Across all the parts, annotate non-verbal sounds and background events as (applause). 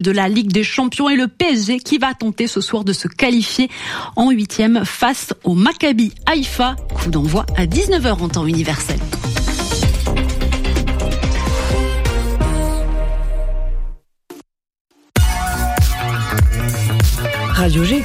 de la Ligue des Champions et le PSG qui va tenter ce soir de se qualifier en huitième face au Maccabi Haïfa. Coup d'envoi à 19h en temps universel. Radio G.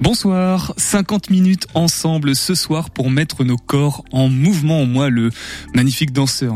Bonsoir, 50 minutes ensemble ce soir pour mettre nos corps en mouvement. Moi, le magnifique danseur.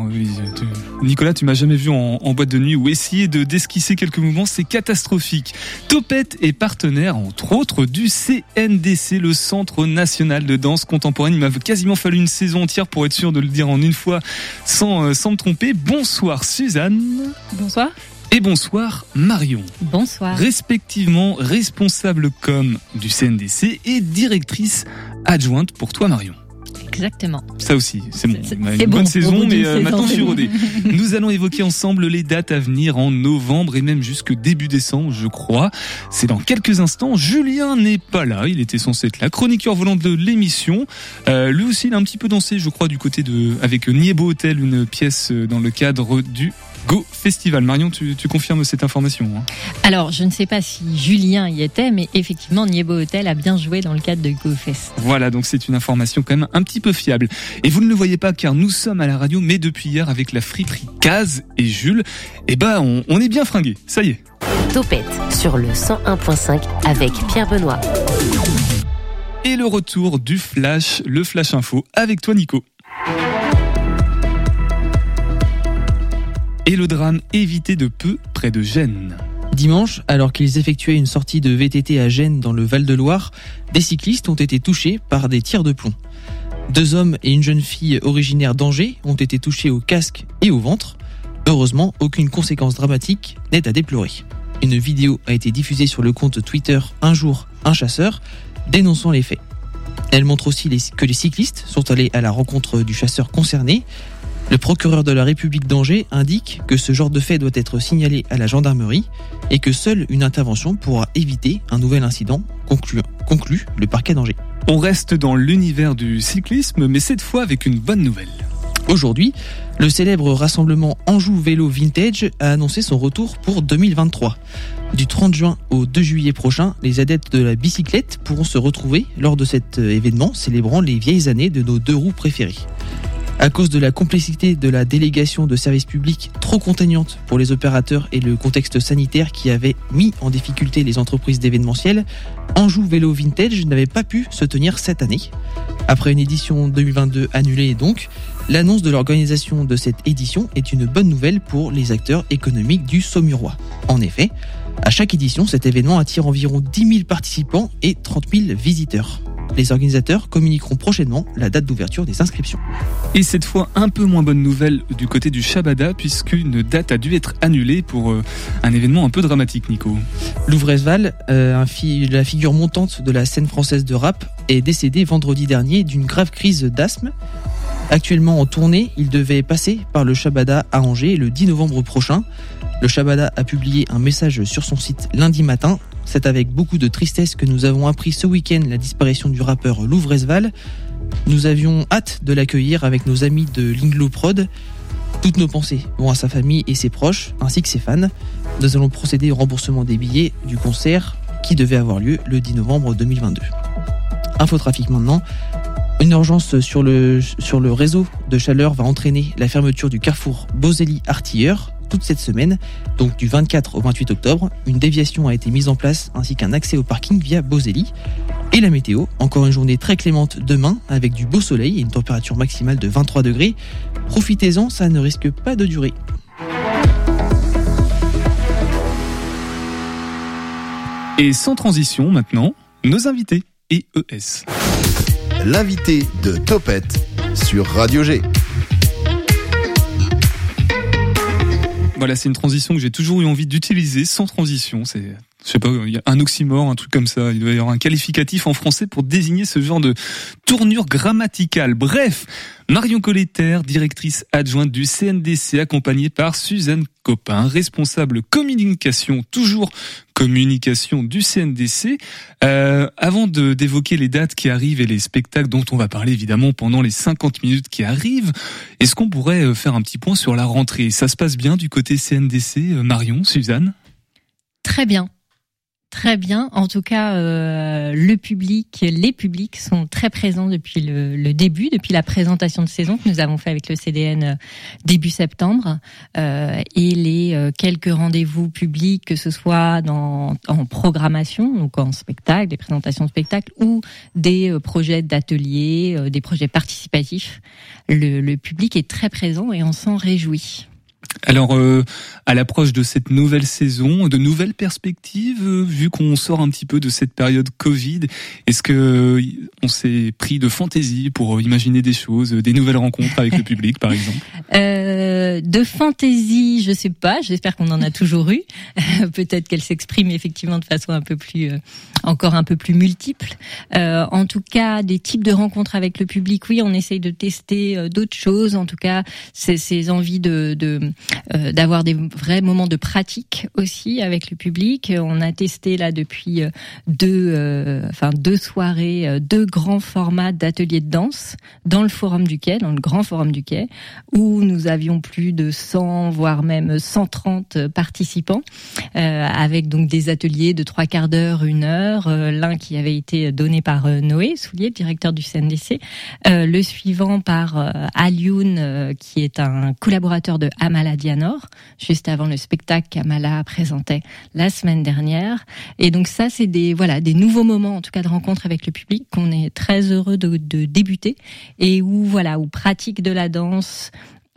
Nicolas, tu m'as jamais vu en, boîte de nuit ou essayer de d'esquisser quelques mouvements, c'est catastrophique. Topette est partenaire, entre autres, du CNDC, le Centre National de Danse Contemporaine. Il m'a quasiment fallu une saison entière pour être sûr de le dire en une fois sans, euh, sans me tromper. Bonsoir Suzanne. Bonsoir et bonsoir Marion. Bonsoir. Respectivement responsable com du CNDC et directrice adjointe pour toi Marion. Exactement. Ça aussi, c'est bon. Une bonne saison, mais euh, maintenant je suis rodé. (laughs) Nous allons évoquer ensemble les dates à venir en novembre et même jusque début décembre, je crois. C'est dans quelques instants. Julien n'est pas là. Il était censé être la chroniqueur volant de l'émission. Euh, lui aussi, il a un petit peu dansé, je crois, du côté de, avec Niebo Hotel, une pièce euh, dans le cadre du Go Festival. Marion, tu, confirmes cette information hein Alors, je ne sais pas si Julien y était, mais effectivement, Niebo Hotel a bien joué dans le cadre de Go Fest. Voilà, donc c'est une information quand même un petit peu fiable. Et vous ne le voyez pas car nous sommes à la radio, mais depuis hier avec la friterie Caz et Jules, eh ben on, on est bien fringués. Ça y est. Topette sur le 101.5 avec Pierre Benoît. Et le retour du Flash, le Flash Info avec toi Nico. Et le drame évité de peu près de Gênes. Dimanche, alors qu'ils effectuaient une sortie de VTT à Gênes dans le Val-de-Loire, des cyclistes ont été touchés par des tirs de plomb. Deux hommes et une jeune fille originaire d'Angers ont été touchés au casque et au ventre. Heureusement, aucune conséquence dramatique n'est à déplorer. Une vidéo a été diffusée sur le compte Twitter Un jour, un chasseur, dénonçant les faits. Elle montre aussi que les cyclistes sont allés à la rencontre du chasseur concerné le procureur de la République d'Angers indique que ce genre de fait doit être signalé à la gendarmerie et que seule une intervention pourra éviter un nouvel incident, conclut, conclut le parquet d'Angers. On reste dans l'univers du cyclisme, mais cette fois avec une bonne nouvelle. Aujourd'hui, le célèbre rassemblement Anjou Vélo Vintage a annoncé son retour pour 2023. Du 30 juin au 2 juillet prochain, les adeptes de la bicyclette pourront se retrouver lors de cet événement célébrant les vieilles années de nos deux roues préférées. À cause de la complexité de la délégation de services publics trop contraignante pour les opérateurs et le contexte sanitaire qui avait mis en difficulté les entreprises d'événementiel, Anjou Vélo Vintage n'avait pas pu se tenir cette année. Après une édition 2022 annulée donc, l'annonce de l'organisation de cette édition est une bonne nouvelle pour les acteurs économiques du Saumurois. En effet, à chaque édition, cet événement attire environ 10 000 participants et 30 000 visiteurs. Les organisateurs communiqueront prochainement la date d'ouverture des inscriptions. Et cette fois, un peu moins bonne nouvelle du côté du Shabada, puisqu'une date a dû être annulée pour euh, un événement un peu dramatique, Nico. Louvresval, euh, la figure montante de la scène française de rap, est décédé vendredi dernier d'une grave crise d'asthme. Actuellement en tournée, il devait passer par le Shabada à Angers le 10 novembre prochain. Le Shabada a publié un message sur son site lundi matin c'est avec beaucoup de tristesse que nous avons appris ce week-end la disparition du rappeur Louvresval. Nous avions hâte de l'accueillir avec nos amis de Linglo Prod. Toutes nos pensées vont à sa famille et ses proches, ainsi que ses fans. Nous allons procéder au remboursement des billets du concert qui devait avoir lieu le 10 novembre 2022. Infotrafic maintenant. Une urgence sur le, sur le réseau de chaleur va entraîner la fermeture du carrefour Boselli-Artilleur toute cette semaine, donc du 24 au 28 octobre. Une déviation a été mise en place ainsi qu'un accès au parking via Boselli. Et la météo, encore une journée très clémente demain avec du beau soleil et une température maximale de 23 degrés. Profitez-en, ça ne risque pas de durer. Et sans transition maintenant, nos invités ES. L'invité de Topette sur Radio G. Voilà, c'est une transition que j'ai toujours eu envie d'utiliser sans transition. C'est je sais pas, il y a un oxymore, un truc comme ça. Il doit y avoir un qualificatif en français pour désigner ce genre de tournure grammaticale. Bref, Marion Colletter, directrice adjointe du CNDC, accompagnée par Suzanne Copin, responsable communication, toujours communication du CNDC. Euh, avant de d'évoquer les dates qui arrivent et les spectacles dont on va parler évidemment pendant les 50 minutes qui arrivent, est-ce qu'on pourrait euh, faire un petit point sur la rentrée? Ça se passe bien du côté CNDC, euh, Marion, Suzanne? Très bien. Très bien. En tout cas, euh, le public, les publics sont très présents depuis le, début, depuis la présentation de saison que nous avons fait avec le CDN euh, début septembre, euh, et les quelques rendez-vous publics, que ce soit dans, en programmation, donc en spectacle, des présentations de spectacles, ou des projets d'ateliers, des projets participatifs. Le, le public est très présent et on s'en réjouit. Alors, euh, à l'approche de cette nouvelle saison, de nouvelles perspectives, euh, vu qu'on sort un petit peu de cette période Covid, est-ce que euh, on s'est pris de fantaisie pour imaginer des choses, des nouvelles rencontres avec le (laughs) public, par exemple? De fantaisie, je sais pas. J'espère qu'on en a toujours eu. (laughs) Peut-être qu'elle s'exprime effectivement de façon un peu plus, encore un peu plus multiple. en tout cas, des types de rencontres avec le public, oui, on essaye de tester d'autres choses. En tout cas, ces, ces envies de, de euh, d'avoir des vrais moments de pratique aussi avec le public. On a testé là depuis euh, deux, euh, enfin deux soirées, deux grands formats d'ateliers de danse dans le forum du quai, dans le grand forum du quai, où nous avions plus de 100 voire même 130 participants, avec donc des ateliers de trois quarts d'heure, une heure. L'un qui avait été donné par Noé Soulier, directeur du CNDC, le suivant par Alioun, qui est un collaborateur de Amala Dianor, juste avant le spectacle qu'Amala présentait la semaine dernière. Et donc ça, c'est des voilà des nouveaux moments, en tout cas de rencontre avec le public, qu'on est très heureux de, débuter et où voilà où pratique de la danse,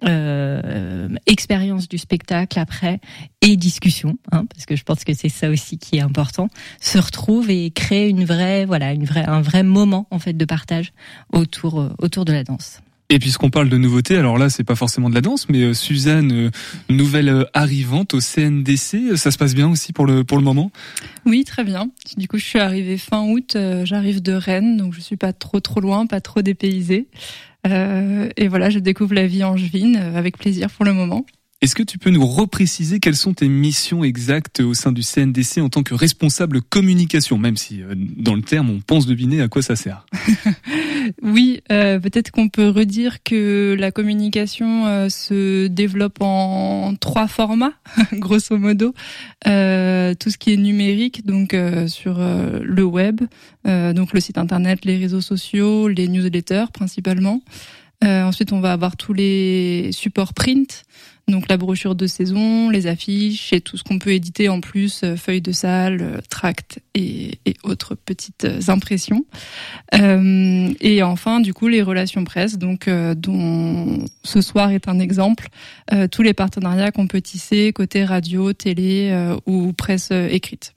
euh, expérience du spectacle après et discussion, hein, parce que je pense que c'est ça aussi qui est important, se retrouve et crée une vraie, voilà, une vraie, un vrai moment en fait de partage autour euh, autour de la danse. Et puisqu'on parle de nouveautés, alors là, c'est pas forcément de la danse, mais euh, Suzanne, euh, nouvelle euh, arrivante au CNDC, ça se passe bien aussi pour le pour le moment? Oui, très bien. Du coup, je suis arrivée fin août. J'arrive de Rennes, donc je suis pas trop trop loin, pas trop dépaysée. et voilà, je découvre la vie angevine avec plaisir pour le moment. Est-ce que tu peux nous repréciser quelles sont tes missions exactes au sein du CNDC en tant que responsable communication, même si euh, dans le terme on pense deviner à quoi ça sert? (laughs) Oui, euh, peut-être qu'on peut redire que la communication euh, se développe en trois formats, (laughs) grosso modo. tout ce qui est numérique, donc sur le web, donc le site internet, les réseaux sociaux, les newsletters principalement. Ensuite, on va avoir tous les supports print. Donc la brochure de saison, les affiches et tout ce qu'on peut éditer en plus, euh, feuilles de salle, euh, tracts et, autres petites euh, impressions. et enfin, du coup, les relations presse, donc dont ce soir est un exemple. tous les partenariats qu'on peut tisser côté radio, télé ou presse écrite.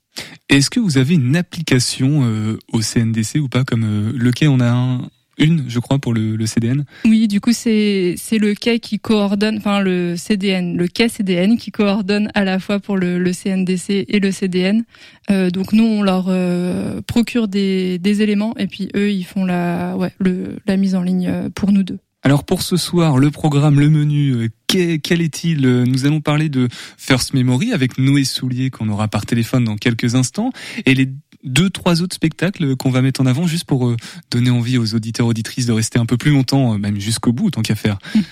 Est-ce que vous avez une application au CNDC ou pas Comme le quai, on a un, une, je crois, pour le, CDN. Oui, du coup, c'est c'est le quai qui coordonne, enfin le CDN, le quai CDN qui coordonne à la fois pour le, CNDC et le CDN. Euh, donc nous, on leur euh, procure des, des éléments et puis eux, ils font la ouais le, la mise en ligne euh, pour nous deux. Alors pour ce soir, le programme, le menu, quel est-il Nous allons parler de First Memory avec Noé Soulier qu'on aura par téléphone dans quelques instants et les deux, trois autres spectacles qu'on va mettre en avant juste pour euh, donner envie aux auditeurs auditrices de rester un peu plus longtemps, euh, même jusqu'au bout, tant qu'à faire. (laughs)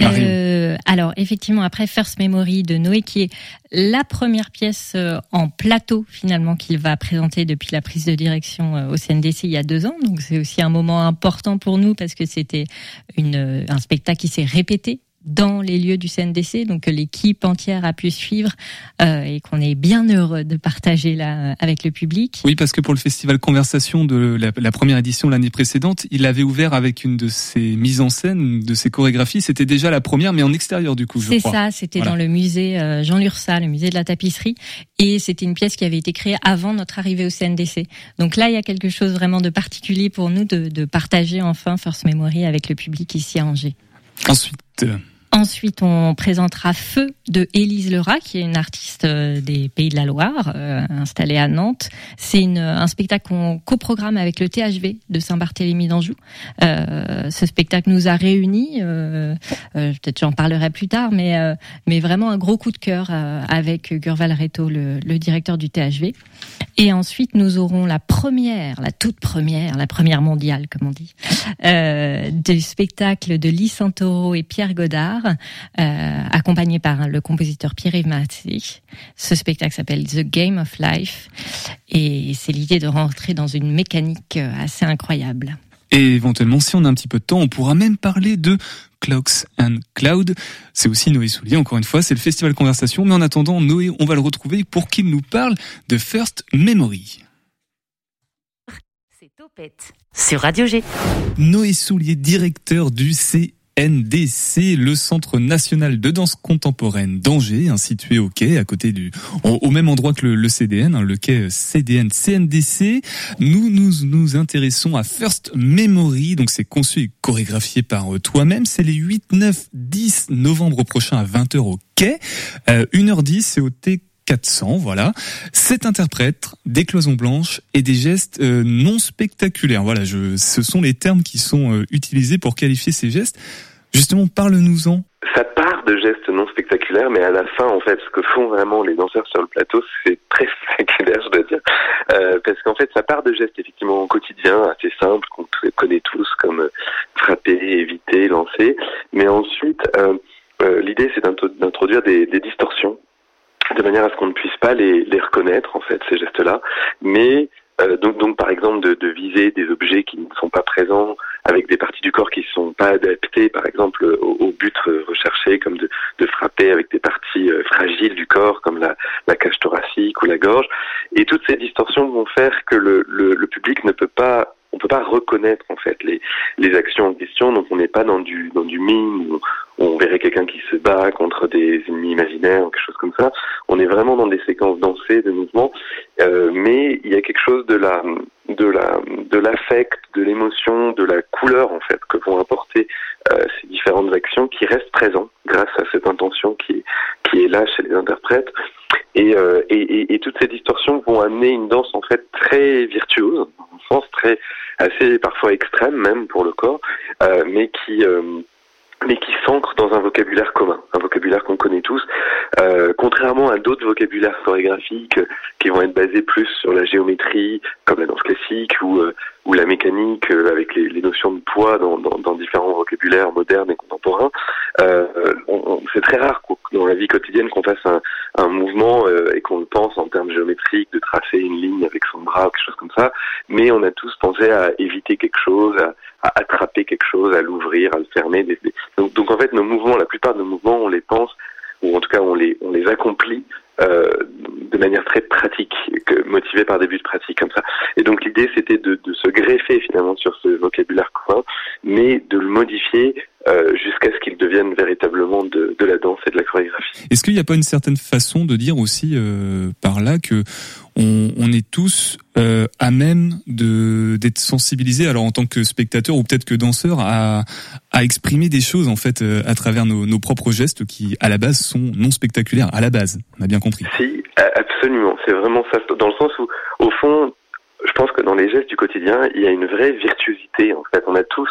Euh, alors effectivement après First Memory de Noé qui est la première pièce euh, en plateau finalement qu'il va présenter depuis la prise de direction au CNDC il y a deux ans donc c'est aussi un moment important pour nous parce que c'était une un spectacle qui s'est répété dans les lieux du CNDC, donc que l'équipe entière a pu suivre euh, et qu'on est bien heureux de partager là avec le public. Oui, parce que pour le festival Conversation de la, première édition l'année précédente, il avait ouvert avec une de ses mises en scène, de ses chorégraphies. C'était déjà la première, mais en extérieur du coup. C'est ça, c'était dans le musée euh, Jean Lursa, le musée de la tapisserie, et c'était une pièce qui avait été créée avant notre arrivée au CNDC. Donc là, il y a quelque chose vraiment de particulier pour nous de, de partager enfin First Memory avec le public ici à Angers. Ensuite. Ensuite, on présentera Feu de Élise Lerat, qui est une artiste euh, des Pays de la Loire, euh, installée à Nantes. C'est un spectacle qu'on coprogramme avec le THV de Saint-Barthélemy d'Anjou. Euh, ce spectacle nous a réunis. Euh, Peut-être j'en parlerai plus tard, mais mais vraiment un gros coup de cœur avec Gurval Reto, le, le, directeur du THV. Et ensuite, nous aurons la première, la toute première, la première mondiale, comme on dit, du spectacle de Lee Santoro et Pierre Godard euh, accompagné par le compositeur Pierre-Yves Massy. Ce spectacle s'appelle The Game of Life et c'est l'idée de rentrer dans une mécanique euh, assez incroyable. Et éventuellement, si on a un petit peu de temps, on pourra même parler de Clocks and Cloud. C'est aussi Noé Soulier, encore une fois, c'est le festival conversation. Mais en attendant, Noé, on va le retrouver pour qu'il nous parle de First Memory. C'est Topette sur Radio G. Noé Soulier, directeur du C NDC, le Centre national de danse contemporaine d'Angers, hein, situé au quai, à côté du, au, même endroit que le, CDN, hein, le quai CDN CNDC. Nous nous nous intéressons à First Memory, donc c'est conçu et chorégraphié par euh, toi-même. C'est les 8, 9, 10 novembre prochain à 20h au quai. Euh, 1h10, c'est au T 400, voilà. Cet interprète, des cloisons blanches et des gestes euh, non spectaculaires. Voilà, je, ce sont les termes qui sont euh, utilisés pour qualifier ces gestes. Justement, parle-nous-en. Ça part de gestes non spectaculaires, mais à la fin, en fait, ce que font vraiment les danseurs sur le plateau, c'est très (laughs) spectaculaire, je dois dire. Euh, parce qu'en fait, ça part de gestes effectivement quotidiens, assez simples, qu'on connaît tous, comme frapper, éviter, lancer. Mais ensuite, l'idée, c'est d'introduire des, des distorsions de manière à ce qu'on ne puisse pas les, les reconnaître en fait ces gestes-là, mais euh, donc, donc par exemple de, de, viser des objets qui ne sont pas présents avec des parties du corps qui ne sont pas adaptées par exemple au, au but recherché comme de, de, frapper avec des parties euh, fragiles du corps comme la, la, cage thoracique ou la gorge. Et toutes ces distorsions vont faire que le, le, le public ne peut pas on peut pas reconnaître en fait les, les actions en question donc on n'est pas dans du dans du mime on verrait quelqu'un qui se bat contre des ennemis imaginaires ou quelque chose comme ça. On est vraiment dans des séquences dansées de mouvements, euh, mais il y a quelque chose de la de la de l'affect, de l'émotion, de la couleur en fait que vont apporter euh, ces différentes actions qui restent présents grâce à cette intention qui qui est là chez les interprètes. Et, euh, et, et, toutes ces distorsions vont amener une danse en fait très virtuose, en sens très assez parfois extrême même pour le corps, euh, mais qui euh, mais qui s'ancre dans un vocabulaire commun, un vocabulaire qu'on connaît tous, euh, contrairement à d'autres vocabulaires chorégraphiques qui vont être basés plus sur la géométrie, comme la danse classique ou, euh, ou la mécanique, euh, avec les, les, notions de poids dans, dans, dans, différents vocabulaires modernes et contemporains. Euh, c'est très rare dans la vie quotidienne qu'on fasse un, un mouvement et qu'on le pense en termes géométriques, de tracer une ligne avec son bras ou quelque chose comme ça, mais on a tous pensé à éviter quelque chose, à, à attraper quelque chose, à l'ouvrir, à le fermer. Donc, donc, en fait, nos mouvements, la plupart de nos mouvements, on les pense, ou en tout cas on les, on les accomplit euh, de manière très pratique, que, motivée par des buts pratiques comme ça. Et donc l'idée, c'était de, se greffer finalement sur ce vocabulaire commun, mais de le modifier euh, jusqu'à ce qu'il devienne véritablement de, la danse et de la chorégraphie. Est-ce qu'il n'y a pas une certaine façon de dire aussi euh, par là que on, est tous à même de d'être sensibilisés, alors en tant que spectateur ou peut-être que danseur, à, exprimer des choses en fait à travers nos, nos, propres gestes qui à la base sont non spectaculaires. À la base, on a bien compris. Si, absolument. C'est vraiment ça, dans le sens où, au fond, je pense que dans les gestes du quotidien, il y a une vraie virtuosité. En fait, on a tous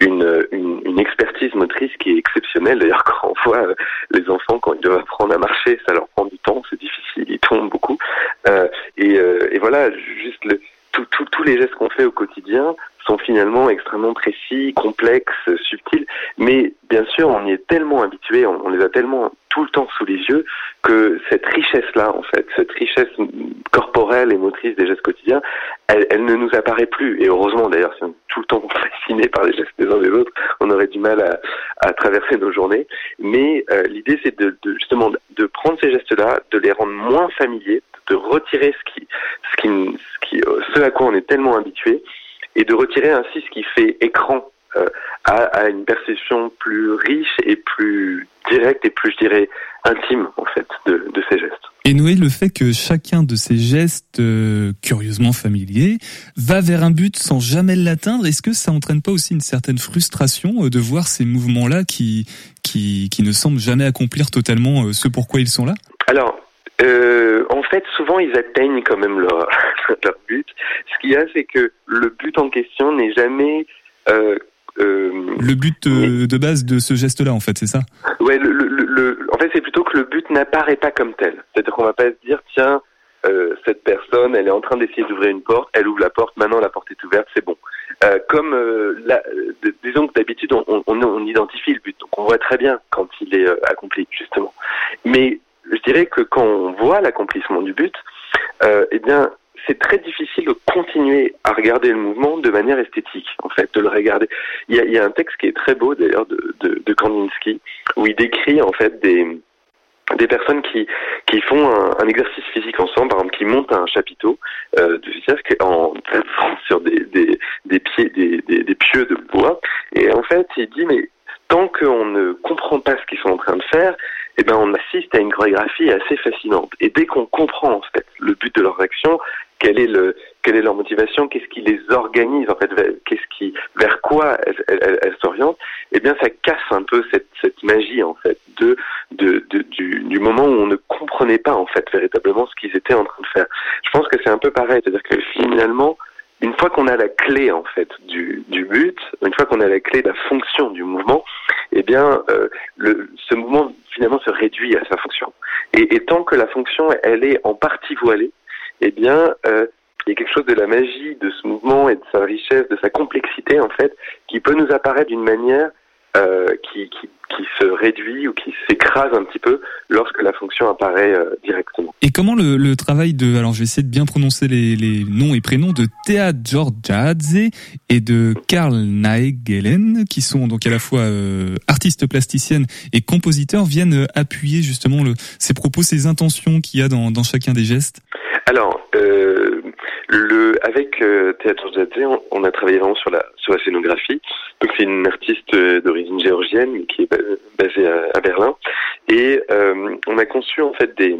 une, une, une, expertise motrice qui est exceptionnelle. D'ailleurs, (laughs) quand on voit euh, les enfants, quand ils doivent apprendre à marcher, ça leur prend du temps, c'est difficile, ils tombent beaucoup. Euh, et, euh, et, voilà, juste le, tous les gestes qu'on fait au quotidien sont finalement extrêmement précis, complexes, subtils. Mais bien sûr, on y est tellement habitué, on, les a tellement tout le temps sous les yeux que cette richesse-là, en fait, cette richesse corporelle et motrice des gestes quotidiens, elle, ne nous apparaît plus. Et heureusement, d'ailleurs, si on est tout le temps (laughs) fasciné par les gestes des uns des autres, on aurait du mal à, à traverser nos journées. Mais euh, l'idée, c'est de, de, justement de prendre ces gestes-là, de les rendre moins familiers, de retirer ce qui, ce qui, ce qui, ce à quoi on est tellement habitué, et de retirer ainsi ce qui fait écran euh, à, à, une perception plus riche et plus directe et plus, je dirais, intime en fait de, de ces gestes. Et Noé, le fait que chacun de ces gestes euh, curieusement familiers va vers un but sans jamais l'atteindre, est-ce que ça entraîne pas aussi une certaine frustration euh, de voir ces mouvements-là qui, qui, qui ne semblent jamais accomplir totalement euh, ce pourquoi ils sont là? Alors, euh, en fait, souvent, ils atteignent quand même leur, (laughs) leur but. Ce qu'il y a, c'est que le but en question n'est jamais... Euh, euh, le but euh, de base de ce geste-là, en fait, c'est ça? Ouais, le, le, le, en fait, c'est plutôt que le but n'apparaît pas comme tel. C'est-à-dire qu'on va pas se dire, tiens, euh, cette personne, elle est en train d'essayer d'ouvrir une porte, elle ouvre la porte, maintenant la porte est ouverte, c'est bon. Euh, comme, euh, la, de, disons que d'habitude, on, on, on, identifie le but, donc on voit très bien quand il est euh, accompli, justement. Mais je dirais que quand on voit l'accomplissement du but, euh, eh bien, c'est très difficile de continuer à regarder le mouvement de manière esthétique, en fait, de le regarder. Il y a, il y a un texte qui est très beau, d'ailleurs, de, de, de Kandinsky, où il décrit, en fait, des, des personnes qui, qui font un, un, exercice physique ensemble, par exemple, qui montent un chapiteau euh, de cirque en sur des, des, des pieds, des, des, des pieux de bois. Et en fait, il dit, mais tant qu'on ne comprend pas ce qu'ils sont en train de faire, eh ben, on assiste à une chorégraphie assez fascinante. Et dès qu'on comprend, en fait, le but de leurs actions, quelle est le, quelle est leur motivation, qu'est-ce qui les organise, en fait, qu'est-ce qui, vers quoi elles s'orientent, eh bien, ça casse un peu cette, cette magie, en fait, de, de, de du, du, moment où on ne comprenait pas, en fait, véritablement ce qu'ils étaient en train de faire. Je pense que c'est un peu pareil, c'est-à-dire que finalement, une fois qu'on a la clé en fait du, du but, une fois qu'on a la clé de la fonction du mouvement, eh bien, euh, le, ce mouvement finalement se réduit à sa fonction. Et, et, tant que la fonction elle est en partie voilée, eh bien, euh, il y a quelque chose de la magie de ce mouvement et de sa richesse, de sa complexité en fait, qui peut nous apparaître d'une manière euh, qui, qui, qui, se réduit ou qui s'écrase un petit peu lorsque la fonction apparaît euh, directement. Et comment le, le, travail de, alors je vais essayer de bien prononcer les, les noms et prénoms de Thea Georgiadze et de Karl Naegelen, qui sont donc à la fois euh, artistes plasticiennes et compositeurs, viennent appuyer justement le, ces propos, ces intentions qu'il y a dans, dans chacun des gestes? Alors, euh, le, avec euh, Théâtre Jadzé, on, on, a travaillé vraiment sur la, sur la scénographie. Donc c'est une artiste d'origine géorgienne qui est basée à, à Berlin. Et euh, on a conçu en fait des,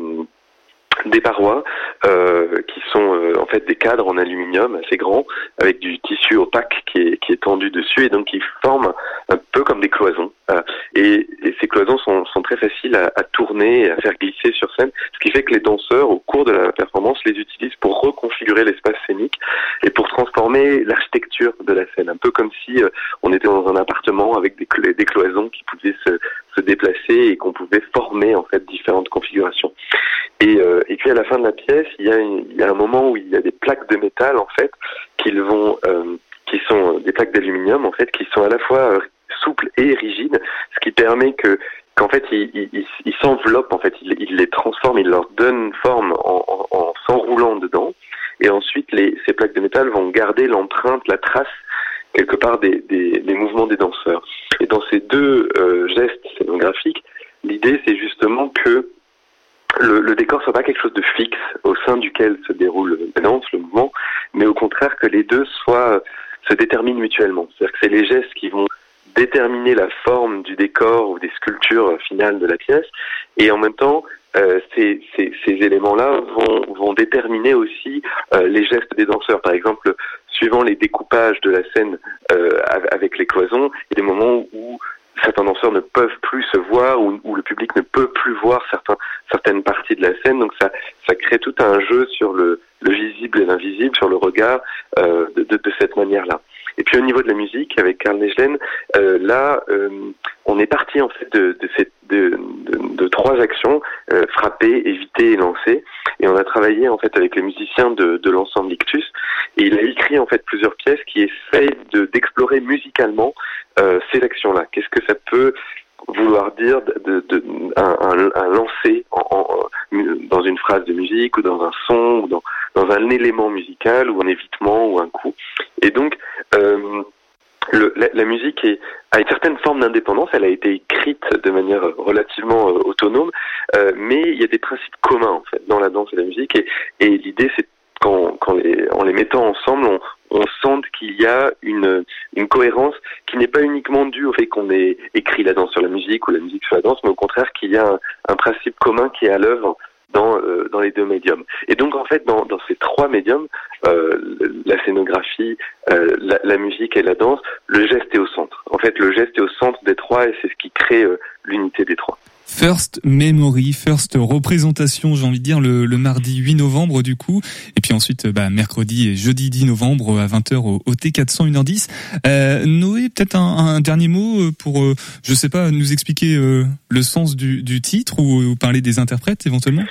des parois euh, qui sont euh, en fait des cadres en aluminium assez grands avec du tissu opaque qui est, qui est tendu dessus et donc qui forment un peu comme des cloisons. Euh, et, et, ces cloisons sont, sont très faciles à, à, tourner et à faire glisser sur scène ce qui fait que les danseurs au cours de la performance les utilisent pour reconfigurer l'espace scénique et pour transformer l'architecture de la scène. Un peu comme si euh, on était dans un appartement avec des, cl des cloisons qui pouvaient se, se déplacer et qu'on pouvait former en fait différentes configurations. Et, euh, et puis à la fin de la pièce, il y, a il y a un moment où il y a des plaques de métal en fait qu'ils vont, euh, qui sont des plaques d'aluminium en fait, qui sont à la fois euh, souples et rigides, ce qui permet que qu'en fait ils il, il, s'enveloppent en fait, ils il les transforment, ils leur donnent forme en, en, en s'enroulant dedans, et ensuite les, ces plaques de métal vont garder l'empreinte, la trace quelque part des, des, des, mouvements des danseurs. Et dans ces deux euh, gestes scénographiques, l'idée c'est justement que le, le, décor soit pas quelque chose de fixe au sein duquel se déroule la danse, le mouvement, mais au contraire que les deux soient se déterminent mutuellement. C'est-à-dire que c'est les gestes qui vont déterminer la forme du décor ou des sculptures finales de la pièce, et en même temps, euh, ces, ces, ces éléments-là vont, vont, déterminer aussi euh, les gestes des danseurs. Par exemple, suivant les découpages de la scène euh, avec les cloisons, il y a des moments où certains danseurs ne peuvent plus se voir ou, ou, le public ne peut plus voir certains, certaines parties de la scène. Donc ça, ça crée tout un jeu sur le, le visible et l'invisible, sur le regard euh, de, de, de, cette manière-là. Et puis au niveau de la musique, avec Karl Negelen, euh, là, euh, on est parti en fait de, de, de, de trois actions euh, frapper, éviter et lancer. Et on a travaillé en fait avec les musiciens de, de l'ensemble Ictus. Et il a écrit en fait plusieurs pièces qui essayent d'explorer musicalement euh, ces actions-là. Qu'est-ce que ça peut vouloir dire de, de, un, un, un lancer en, en, dans une phrase de musique ou dans un son ou dans, dans un élément musical ou un évitement ou un coup. Et donc, euh, le, la, la, musique est, a une certaine forme d'indépendance, elle a été écrite de manière relativement euh, autonome, euh, mais il y a des principes communs en fait dans la danse et la musique, et, et l'idée c'est quand les, en les mettant ensemble, on, on sente qu'il y a une, une cohérence qui n'est pas uniquement due au fait qu'on ait écrit la danse sur la musique ou la musique sur la danse, mais au contraire qu'il y a un, un principe commun qui est à l'œuvre dans, euh, dans les deux médiums. Et donc en fait, dans, dans ces trois médiums, euh, la scénographie, euh, la, la, musique et la danse, le geste est au centre. En fait, le geste est au centre des trois et c'est ce qui crée l'unité des trois. First Memory, First représentation, j'ai envie de dire, le, le, mardi 8 novembre du coup, et puis ensuite bah, mercredi et jeudi 10 novembre à 20h au, au T400 1h10. Euh, Noé, peut-être un, un, dernier mot pour, euh, je sais pas, nous expliquer euh, le sens du, du titre ou, ou, parler des interprètes éventuellement?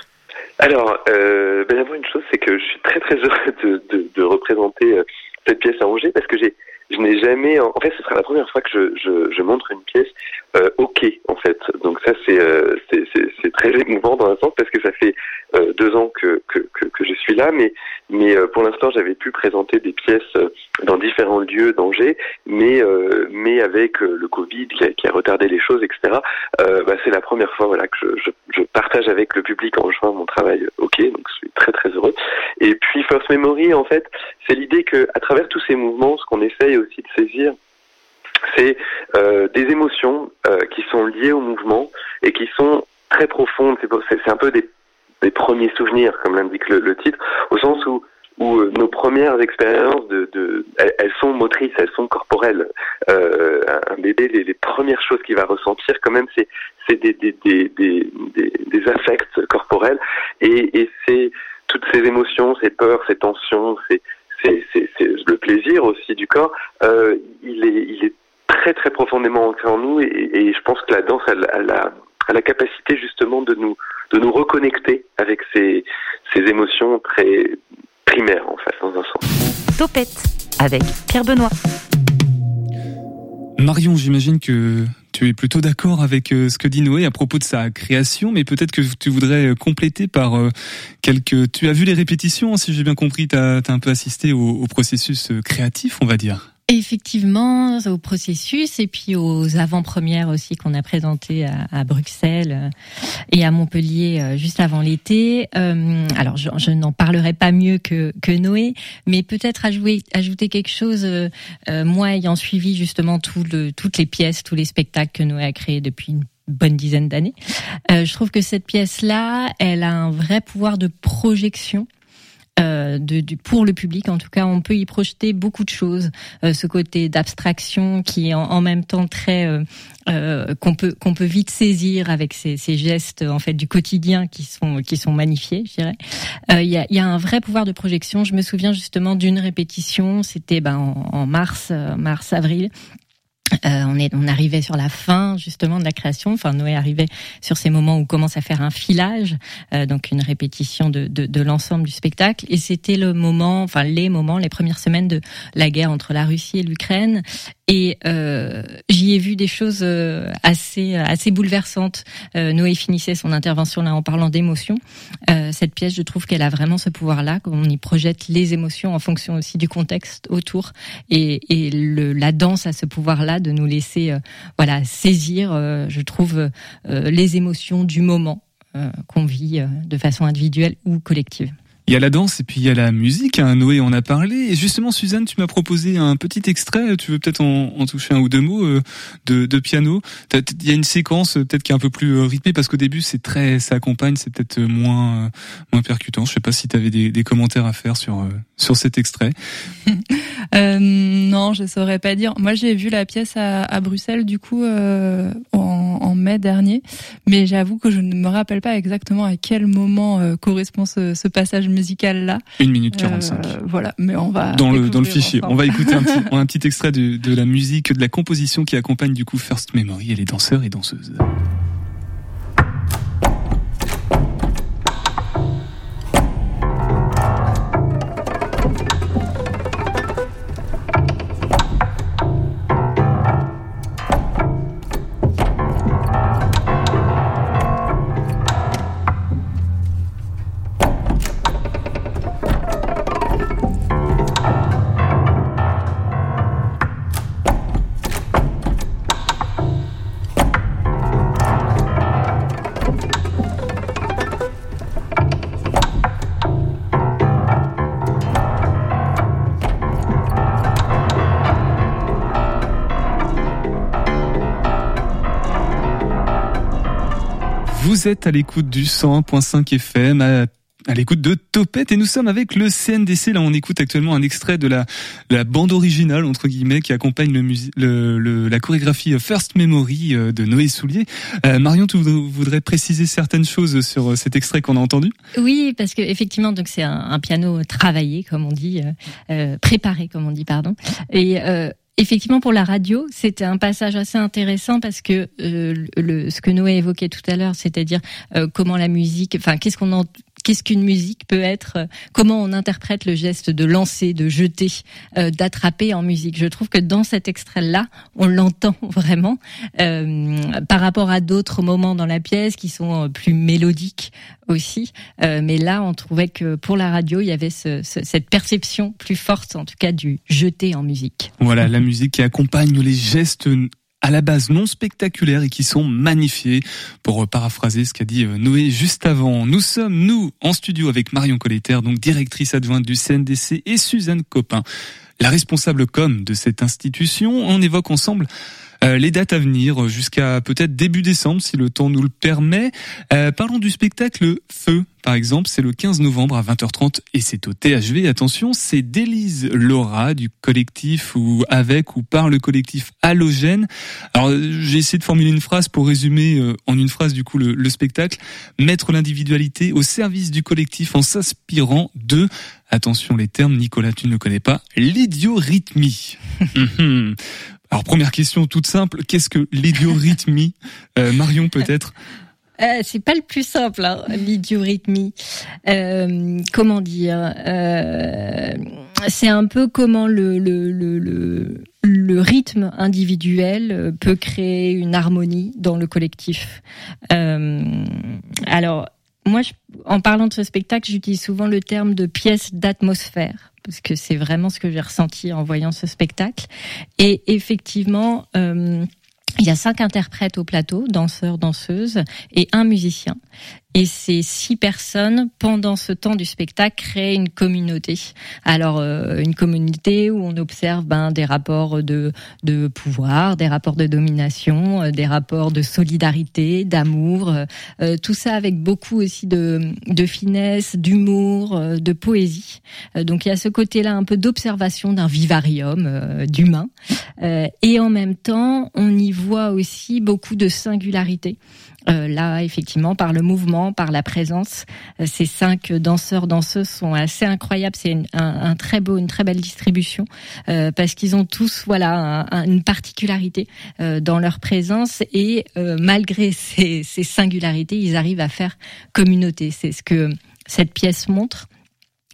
Alors, euh, ben d'abord une chose, c'est que je suis très très heureux de, de, représenter euh, cette pièce à Angers parce que j'ai je n'ai jamais, en fait, ce sera la première fois que je, je, je montre une pièce euh, ok, en fait. Donc ça, c'est euh, c'est très (laughs) émouvant dans un sens parce que ça fait euh, deux ans que, que, que, que, je suis là, mais mais euh, pour l'instant, j'avais pu présenter des pièces euh, dans différents lieux d'Angers, mais euh, mais avec le Covid qui a, qui a, retardé les choses, etc. Bah, c'est la première fois, voilà, que je, je, je, partage avec le public en juin mon travail ok, donc je suis très très heureux. Et puis First Memory, en fait, c'est l'idée que à travers tous ces mouvements, ce qu'on essaye aussi de saisir, c'est euh, des émotions euh, qui sont liées au mouvement et qui sont très profondes. C'est un peu des, premiers souvenirs, comme l'indique le, titre, au sens où, où euh, nos premières expériences, de, de elles, sont motrices, elles sont corporelles. Euh, un bébé, les, premières choses qu'il va ressentir, quand même, c'est des, des, des, des, affects corporels et, et c'est toutes ces émotions, ces peurs, ces tensions, ces c'est le plaisir aussi du corps, euh, il, est, il est très très profondément ancré en nous et, et je pense que la danse elle, elle, a, a, la capacité justement de nous de nous reconnecter avec ces, ces émotions très primaires en fait dans un sens. Topette avec Pierre Benoît. Marion, j'imagine que tu es plutôt d'accord avec ce que dit Noé à propos de sa création, mais peut-être que tu voudrais compléter par quelques... Tu as vu les répétitions, si j'ai bien compris, tu as, as, un peu assisté au, au processus créatif, on va dire. Effectivement, au processus et puis aux avant-premières aussi qu'on a présentées à, Bruxelles et à Montpellier juste avant l'été. Euh, alors, je, n'en parlerai pas mieux que, que Noé, mais peut-être ajouter, ajouter quelque chose. Euh, moi, ayant suivi justement toutes les pièces, tous les spectacles que Noé a créés depuis une bonne dizaine d'années, euh, je trouve que cette pièce-là, elle a un vrai pouvoir de projection euh, de, du, pour le public. En tout cas, on peut y projeter beaucoup de choses. Euh, ce côté d'abstraction qui est en, en, même temps très euh, euh qu'on peut qu'on peut vite saisir avec ces, ces, gestes en fait du quotidien qui sont qui sont magnifiés, je dirais. Euh, il y, a, y, a, un vrai pouvoir de projection. Je me souviens justement d'une répétition. C'était ben, en, en mars mars avril euh, on, est, on arrivait sur la fin justement de la création. Enfin, Noé arrivait sur ces moments où commence à faire un filage, euh, donc une répétition de, l'ensemble du spectacle. Et c'était le moment, enfin les moments, les premières semaines de la guerre entre la Russie et l'Ukraine. Et euh, j'y ai vu des choses assez assez bouleversantes. Noé finissait son intervention là en parlant d'émotions. Euh, cette pièce, je trouve qu'elle a vraiment ce pouvoir-là, qu'on y projette les émotions en fonction aussi du contexte autour. Et, la danse a ce pouvoir-là de nous laisser euh, voilà saisir, euh, je trouve, euh, les émotions du moment qu'on vit de façon individuelle ou collective. Il y a la danse et puis il y a la musique. Hein. Noé en a parlé. Et justement, Suzanne, tu m'as proposé un petit extrait. Tu veux peut-être en, toucher un ou deux mots euh, de, piano. Il y a une séquence peut-être qui est un peu plus rythmée parce qu'au début, c'est très, ça accompagne, c'est peut-être moins, moins percutant. Je sais pas si tu avais des, commentaires à faire sur sur cet extrait. (laughs) euh, non, je saurais pas dire. Moi, j'ai vu la pièce à, à Bruxelles du coup euh, mai dernier, mais j'avoue que je ne me rappelle pas exactement à quel moment euh, correspond ce, ce passage musical là. Une minute 45. Euh, voilà, mais on va dans le dans le fichier. Ensemble. On va écouter un petit, (laughs) un petit extrait de, de la musique, de la composition qui accompagne du coup First Memory et les danseurs et danseuses. Vous êtes à l'écoute du 101.5 FM à à l'écoute de Topette et nous sommes avec le CNDC. Là, on écoute actuellement un extrait de la, la bande originale entre guillemets qui accompagne le, le, la chorégraphie First Memory euh, de Noé Soulier. Euh, Marion, tu voudrais préciser certaines choses sur euh, cet extrait qu'on a entendu? Oui, parce que effectivement, donc c'est un, un, piano travaillé, comme on dit, euh, préparé, comme on dit, pardon, et Effectivement, pour la radio, c'était un passage assez intéressant parce que euh, le, ce que Noé évoquait tout à l'heure, c'est-à-dire euh, comment la musique, enfin, qu'est-ce qu'on en qu'est-ce qu'une musique peut être, euh, comment on interprète le geste de lancer, de jeter, euh, d'attraper en musique. Je trouve que dans cet extrait-là, on l'entend (laughs) vraiment euh, par rapport à d'autres moments dans la pièce qui sont plus mélodiques aussi. mais là, on trouvait que pour la radio, il y avait ce, cette perception plus forte, en tout cas, du jeter en musique. Voilà, musique qui accompagne les gestes à la base non spectaculaires et qui sont magnifiés. Pour paraphraser ce qu'a dit euh, Noé juste avant, nous sommes, nous, en studio avec Marion Colletter, donc directrice adjointe du CNDC, et Suzanne Copin, la responsable com de cette institution. On évoque ensemble les dates à venir jusqu'à peut-être début décembre si le temps nous le permet. Euh, parlons du spectacle Feu par exemple, c'est le 15 novembre à 20h30 et c'est au THV. Attention, c'est d'Élise Laura du collectif ou avec ou par le collectif Halogène. Alors, j'ai essayé de formuler une phrase pour résumer euh, en une phrase du coup le, le spectacle. Mettre l'individualité au service du collectif en s'inspirant de, attention les termes, Nicolas, tu ne le connais pas, l'idiorhythmie. (laughs) (laughs) Alors première question toute simple, qu'est-ce que l'idiorhythmie? Euh, Marion peut-être? Euh, c'est pas le plus simple, hein, l'idiorhythmie. Euh, comment dire? C'est un peu comment le, le, le, le, rythme individuel peut créer une harmonie dans le collectif. alors, moi, en parlant de ce spectacle, j'utilise souvent le terme de pièce d'atmosphère parce que c'est vraiment ce que j'ai ressenti en voyant ce spectacle. Et effectivement, euh, il y a cinq interprètes au plateau, danseurs, danseuses, et un musicien. Et ces six personnes, pendant ce temps du spectacle, créent une communauté. Alors, euh, une communauté où on observe ben, des rapports de, de pouvoir, des rapports de domination, euh, des rapports de solidarité, d'amour, euh, tout ça avec beaucoup aussi de, de finesse, d'humour, de poésie. donc, il y a ce côté-là un peu d'observation d'un vivarium d'humain. et en même temps, on y voit aussi beaucoup de singularité. Euh, là, effectivement, par le mouvement, par la présence, euh, ces cinq danseurs danseuses sont assez incroyables. C'est un, très beau, une très belle distribution euh, parce qu'ils ont tous, voilà, une particularité dans leur présence et malgré ces, ces singularités, ils arrivent à faire communauté. C'est ce que cette pièce montre.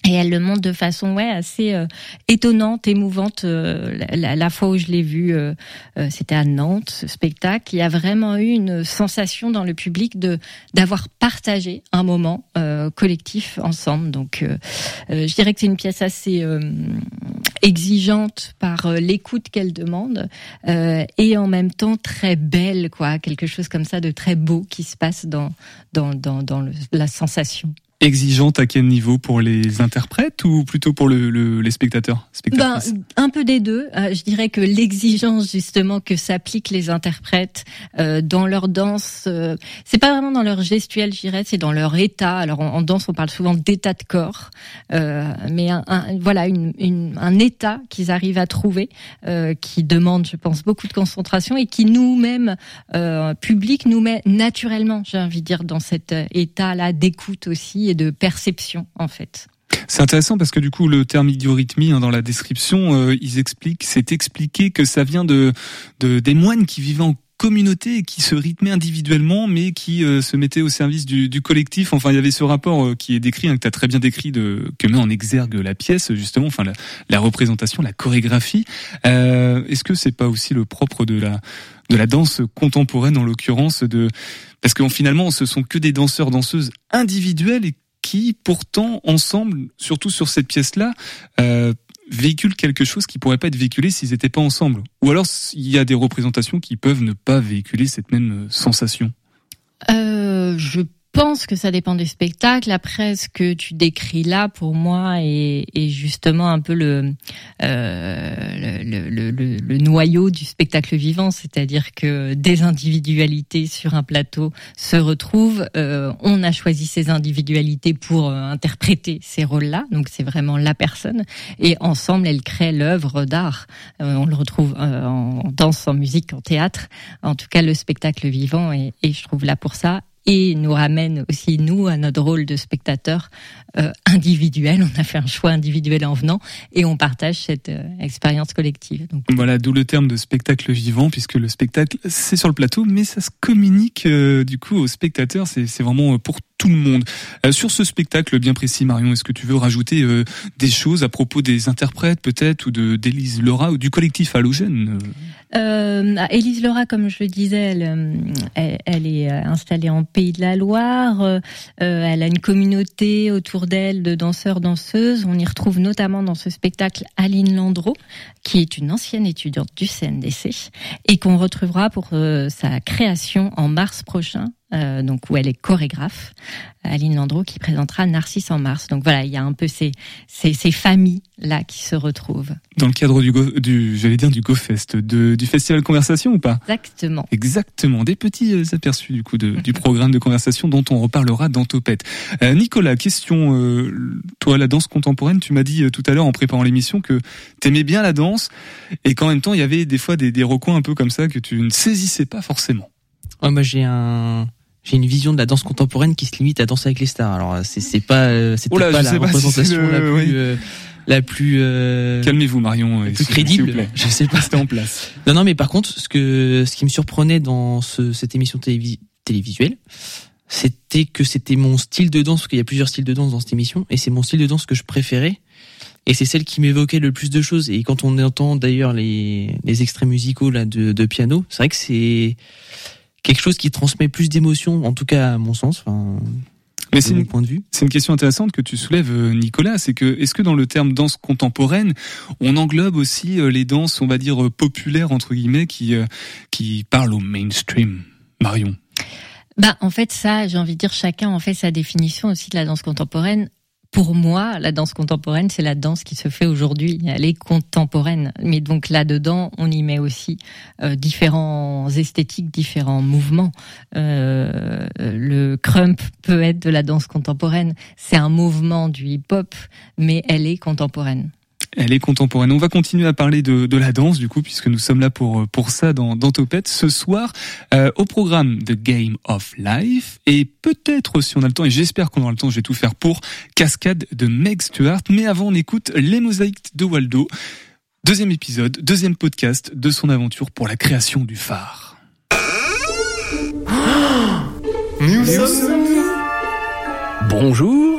Et elle le montre de façon ouais assez euh, étonnante, émouvante. Euh, la, la, fois où je l'ai vu, euh, c'était à Nantes, ce spectacle. Il y a vraiment eu une sensation dans le public de d'avoir partagé un moment collectif ensemble. Donc, je dirais que c'est une pièce assez exigeante par l'écoute qu'elle demande et en même temps très belle, quoi. Quelque chose comme ça de très beau qui se passe dans dans dans, dans la sensation exigeante à quel niveau pour les interprètes ou plutôt pour le, le, les spectateurs ben, Un peu des deux. Euh, je dirais que l'exigence justement que s'appliquent les interprètes euh, dans leur danse, euh, c'est pas vraiment dans leur gestuelle, je dirais, c'est dans leur état. Alors en, danse, on parle souvent d'état de corps, euh, mais un, voilà une, une, un état qu'ils arrivent à trouver, qui demande, je pense, beaucoup de concentration et qui nous-mêmes, public, nous met naturellement, j'ai envie de dire, dans cet état-là d'écoute aussi de perception en fait. C'est intéressant parce que du coup le terme idiorhythmie hein, dans la description, euh, ils expliquent, c'est expliqué que ça vient de, de des moines qui vivaient en communauté qui se rythmaient individuellement mais qui euh, se mettaient au service du, du, collectif. Enfin, il y avait ce rapport euh, qui est décrit, hein, que tu as très bien décrit, de, que met en exergue la pièce, justement, enfin la, la représentation, la chorégraphie. Est-ce que c'est pas aussi le propre de la de la danse contemporaine en l'occurrence de parce que finalement ce sont que des danseurs danseuses individuelles et qui pourtant ensemble, surtout sur cette pièce-là, euh, véhiculent quelque chose qui pourrait pas être véhiculé s'ils n'étaient pas ensemble. Ou alors il y a des représentations qui peuvent ne pas véhiculer cette même euh, sensation. Euh, pense que ça dépend des spectacles. Après, ce que tu décris là, pour moi, est, est justement un peu le, euh, le, le, le, le, noyau du spectacle vivant, c'est-à-dire que des individualités sur un plateau se retrouvent. Euh, on a choisi ces individualités pour euh, interpréter ces rôles-là, donc c'est vraiment la personne, et ensemble, elles créent l'œuvre d'art. Euh, on le retrouve euh, en danse, en musique, en théâtre. En tout cas, le spectacle vivant, et je trouve là pour ça et nous ramène aussi nous à notre rôle de spectateur euh, individuel. On a fait un choix individuel en venant et on partage cette euh, expérience collective. Donc, voilà, d'où le terme de spectacle vivant, puisque le spectacle c'est sur le plateau, mais ça se communique euh, du coup aux spectateurs. C'est vraiment pour tout le monde. Euh, sur ce spectacle bien précis, Marion, est-ce que tu veux rajouter euh, des choses à propos des interprètes peut-être ou de d'Élise Laura ou du collectif Halogène euh, Élise Laura, comme je le disais, elle, elle, elle, est installée en Pays de la Loire. Euh, elle a une communauté autour d'elle de danseurs, danseuses. On y retrouve notamment dans ce spectacle Aline Landreau, qui est une ancienne étudiante du CNDC et qu'on retrouvera pour sa création en mars prochain euh, donc où elle est chorégraphe, Aline Landreau, qui présentera Narcisse en mars. Donc voilà, il y a un peu ces, ces, ces familles là qui se retrouvent. Dans le cadre du, go, du j'allais dire du GoFest, de, du festival Conversation ou pas? Exactement. Exactement, des petits euh, aperçus du coup de, du programme de conversation dont on reparlera dans Topette. Euh, Nicolas, question, euh, toi la danse contemporaine, tu m'as dit euh, tout à l'heure en préparant l'émission que t'aimais bien la danse et qu'en même temps il y avait des fois des, des recoins un peu comme ça que tu ne saisissais pas forcément. Ouais, moi j'ai un j'ai une vision de la danse contemporaine qui se limite à danser avec les stars. Alors c'est c'est pas c'est Oula, pas la si représentation c'est le- la plus oui. euh, la plus euh, Calmez-vous Marion, la et plus crédible. plaît. Je sais pas. Restez en place. Non non mais par contre ce que ce qui me surprenait dans ce, cette émission télévi- télévisuelle c'était que c'était mon style de danse parce qu'il y a plusieurs styles de danse dans cette émission et c'est mon style de danse que je préférais et c'est celle qui m'évoquait le plus de choses et quand on entend d'ailleurs les les extraits musicaux là de, de piano c'est vrai que c'est quelque chose qui transmet plus d'émotions en tout cas à mon sens enfin Mais de c'est mon une, point de vue c'est une question intéressante que tu soulèves, euh, Nicolas. C'est que est-ce que dans le terme danse contemporaine, on englobe aussi euh, les danses, on va dire euh, populaires entre guillemets, qui qui parlent au mainstream, Marion? Bah, en fait, ça, j'ai envie de dire, chacun en fait sa définition aussi de la danse contemporaine. Pour moi, la danse contemporaine, c'est la danse qui se fait aujourd'hui. Elle est contemporaine. Mais donc là-dedans, on y met aussi euh, différents esthétiques, différents mouvements. Euh, le crump peut être de la danse contemporaine. C'est un mouvement du hip-hop, mais elle est contemporaine. Elle est contemporaine. On va continuer à parler de, de la danse, du coup, puisque nous sommes là pour, pour ça dans, dans Topette. Ce soir, euh, au programme The Game of Life, et peut-être, si on a le temps, et j'espère qu'on aura le temps, je vais tout faire pour, Cascade de Meg Stewart. Mais avant, on écoute Les Mosaïques de Waldo. Deuxième épisode, deuxième podcast de son aventure pour la création du phare. Bonjour,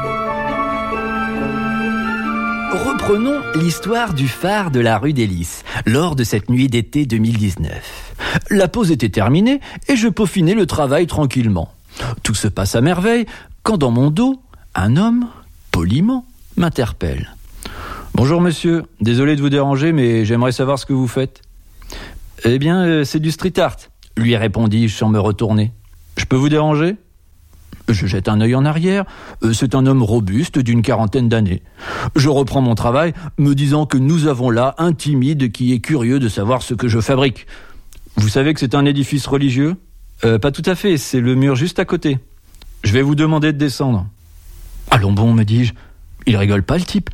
Reprenons l'histoire du phare de la rue des lors de cette nuit d'été 2019. La pause était terminée et je peaufinais le travail tranquillement. Tout se passe à merveille quand dans mon dos, un homme, poliment, m'interpelle. Bonjour monsieur, désolé de vous déranger mais j'aimerais savoir ce que vous faites. Eh bien, euh, c'est du street art, lui répondis-je sans me retourner. Je peux vous déranger? Je jette un œil en arrière. Euh, C'est un homme robuste d'une quarantaine d'années. Je reprends mon travail, me disant que nous avons là un timide qui est curieux de savoir ce que je fabrique. Vous savez que c'est un édifice religieux? Euh, Pas tout à fait, c'est le mur juste à côté. Je vais vous demander de descendre. Allons bon, me dis-je. Il rigole pas le type.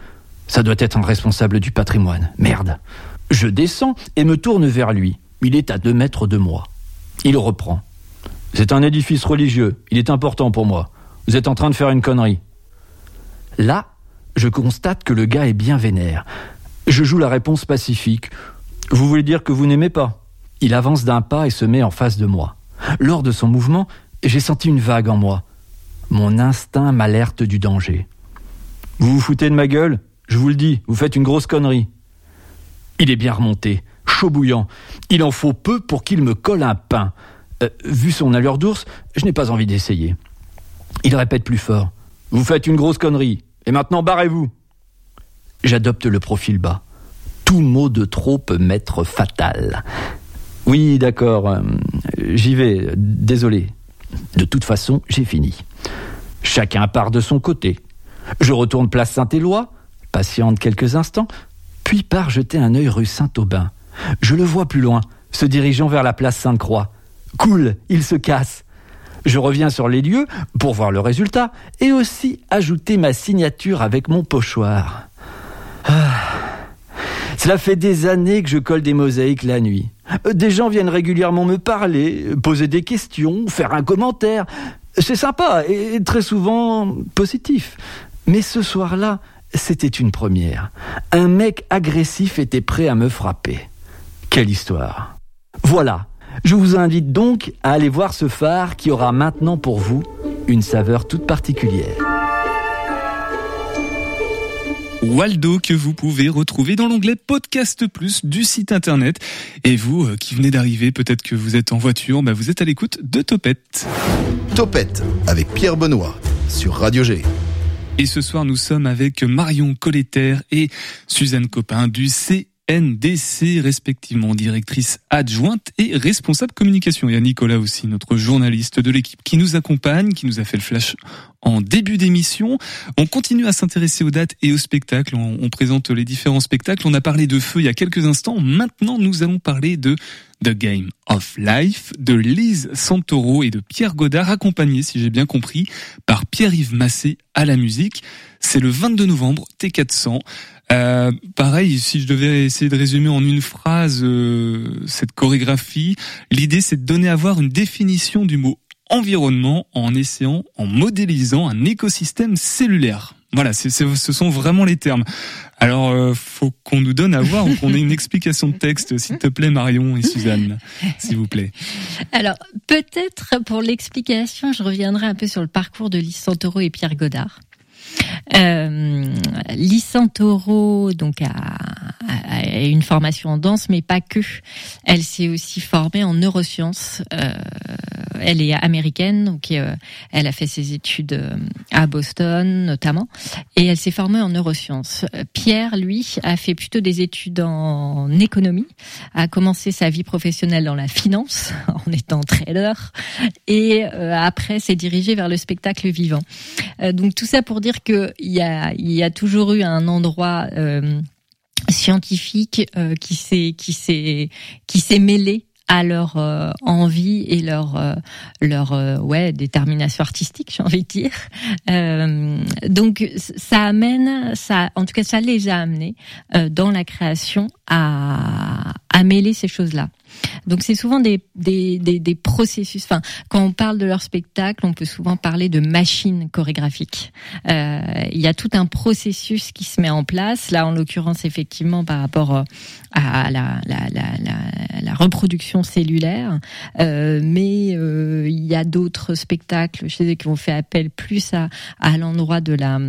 Ça doit être un responsable du patrimoine. Merde. Je descends et me tourne vers lui. Il est à deux mètres de moi. Il reprend. C'est un édifice religieux. Il est important pour moi. Vous êtes en train de faire une connerie. Là, je constate que le gars est bien vénère. Je joue la réponse pacifique. Vous voulez dire que vous n'aimez pas Il avance d'un pas et se met en face de moi. Lors de son mouvement, j'ai senti une vague en moi. Mon instinct m'alerte du danger. Vous vous foutez de ma gueule? Je vous le dis, vous faites une grosse connerie. Il est bien remonté, chaud bouillant. Il en faut peu pour qu'il me colle un pain. Euh, vu son allure d'ours, je n'ai pas envie d'essayer. Il répète plus fort. Vous faites une grosse connerie. Et maintenant, barrez-vous. J'adopte le profil bas. Tout mot de trop peut m'être fatal. Oui, d'accord. euh, J'y vais. Désolé. De toute façon, j'ai fini. Chacun part de son côté. Je retourne place Saint-Éloi, patiente quelques instants, puis pars jeter un œil rue Saint-Aubin. Je le vois plus loin, se dirigeant vers la place Sainte-Croix. Cool, il se casse. Je reviens sur les lieux pour voir le résultat et aussi ajouter ma signature avec mon pochoir. Ah. Cela fait des années que je colle des mosaïques la nuit. Des gens viennent régulièrement me parler, poser des questions, faire un commentaire. C'est sympa et très souvent positif. Mais ce soir-là, c'était une première. Un mec agressif était prêt à me frapper. Quelle histoire. Voilà. Je vous invite donc à aller voir ce phare qui aura maintenant pour vous une saveur toute particulière. Waldo que vous pouvez retrouver dans l'onglet Podcast Plus du site internet. Et vous euh, qui venez d'arriver, peut-être que vous êtes en voiture, bah vous êtes à l'écoute de Topette. Topette avec Pierre Benoît sur Radio G. Et ce soir, nous sommes avec Marion Colletter et Suzanne Copin du CNDC, respectivement directrice adjointe et responsable communication. Il y a Nicolas aussi, notre journaliste de l'équipe, qui nous accompagne, qui nous a fait le flash en début d'émission. On continue à s'intéresser aux dates et aux spectacles. On, présente les différents spectacles. On a parlé de feu il y a quelques instants. Maintenant, nous allons parler de The Game of Life de Lise Santoro et de Pierre Godard, accompagnés, si j'ai bien compris, par Pierre-Yves Massé à la musique. C'est le 22 novembre, T400. Euh, pareil, si je devais essayer de résumer en une phrase euh, cette chorégraphie, l'idée c'est de donner à voir une définition du mot environnement en essayant, en modélisant un écosystème cellulaire. Voilà, c'est, c'est- ce sont vraiment les termes. Alors, euh, faut qu'on nous donne à voir ou qu'on ait une explication de texte, s'il te plaît, Marion et Suzanne, s'il vous plaît. Alors, peut-être pour l'explication, je reviendrai un peu sur le parcours de Lys Santoro et Pierre Godard. Euh, Lys Santoro, donc, a, une formation en danse, mais pas que. Elle s'est aussi formée en neurosciences. Euh, elle est américaine, donc euh, elle a fait ses études euh, à Boston notamment, et elle s'est formée en neurosciences. Pierre, lui, a fait plutôt des études en économie, a commencé sa vie professionnelle dans la finance (laughs) en étant trader, et après s'est dirigé vers le spectacle vivant. Donc tout ça pour dire que il y a, il y a toujours eu un endroit euh, scientifique euh, qui s'est qui s'est qui s'est mêlé à leur euh, envie et leur euh, leur euh, ouais détermination artistique j'ai envie de dire. Euh, donc ça amène ça en tout cas ça les a amenés euh, dans la création à à mêler ces choses là donc c'est souvent des, des, des, des processus. Enfin, quand on parle de leur spectacle, on peut souvent parler de machine chorégraphique. Euh, il y a tout un processus qui se met en place. Là, en l'occurrence, effectivement, par rapport euh, à la, la, la, la, la reproduction cellulaire. Euh, mais euh, il y a d'autres spectacles, je sais, qui ont fait appel plus à, à l'endroit de la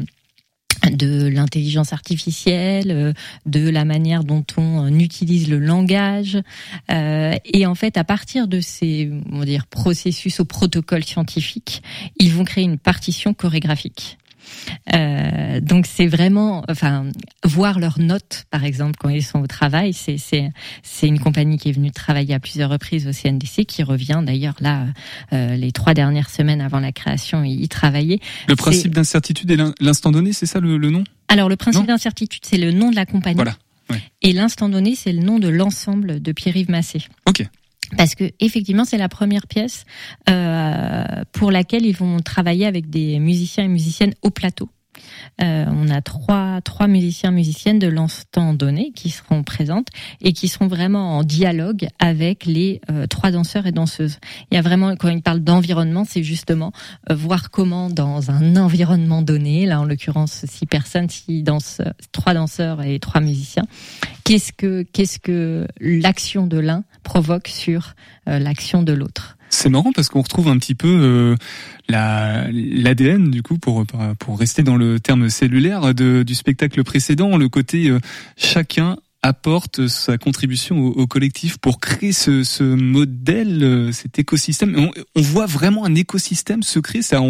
de l'intelligence artificielle, euh, de la manière dont on euh, utilise le langage, euh, et en fait, à partir de ces, on va dire, processus au protocole scientifique, ils vont créer une partition chorégraphique. Euh, donc c'est vraiment, enfin, voir leurs notes, par exemple, quand ils sont au travail, c'est c'est c'est une compagnie qui est venue travailler à plusieurs reprises au CNDC, qui revient d'ailleurs là euh, les trois dernières semaines avant la création, y y travailler. Le principe d'incertitude et l'in- l'instant donné, c'est ça le, le nom? Alors le principe d'incertitude, c'est le nom de la compagnie. Voilà. ouais. Et l'instant donné, c'est le nom de l'ensemble de Pierre-Yves Massé. Ok. Parce que effectivement, c'est la première pièce euh, pour laquelle ils vont travailler avec des musiciens et musiciennes au plateau. Euh, on a trois trois musiciens musiciennes de l'instant donné qui seront présentes et qui seront vraiment en dialogue avec les euh, trois danseurs et danseuses. Il y a vraiment quand il parle d'environnement, c'est justement euh, voir comment dans un environnement donné, là en l'occurrence six personnes, six danseurs, trois danseurs et trois musiciens, qu'est-ce que qu'est-ce que l'action de l'un provoque sur euh, l'action de l'autre. C'est marrant parce qu'on retrouve un petit peu euh, la l'ADN du coup pour pour rester dans le terme cellulaire de, du spectacle précédent, le côté euh, chacun apporte sa contribution au, collectif pour créer ce, modèle, cet écosystème. On, on, voit vraiment un écosystème se créer. Ça,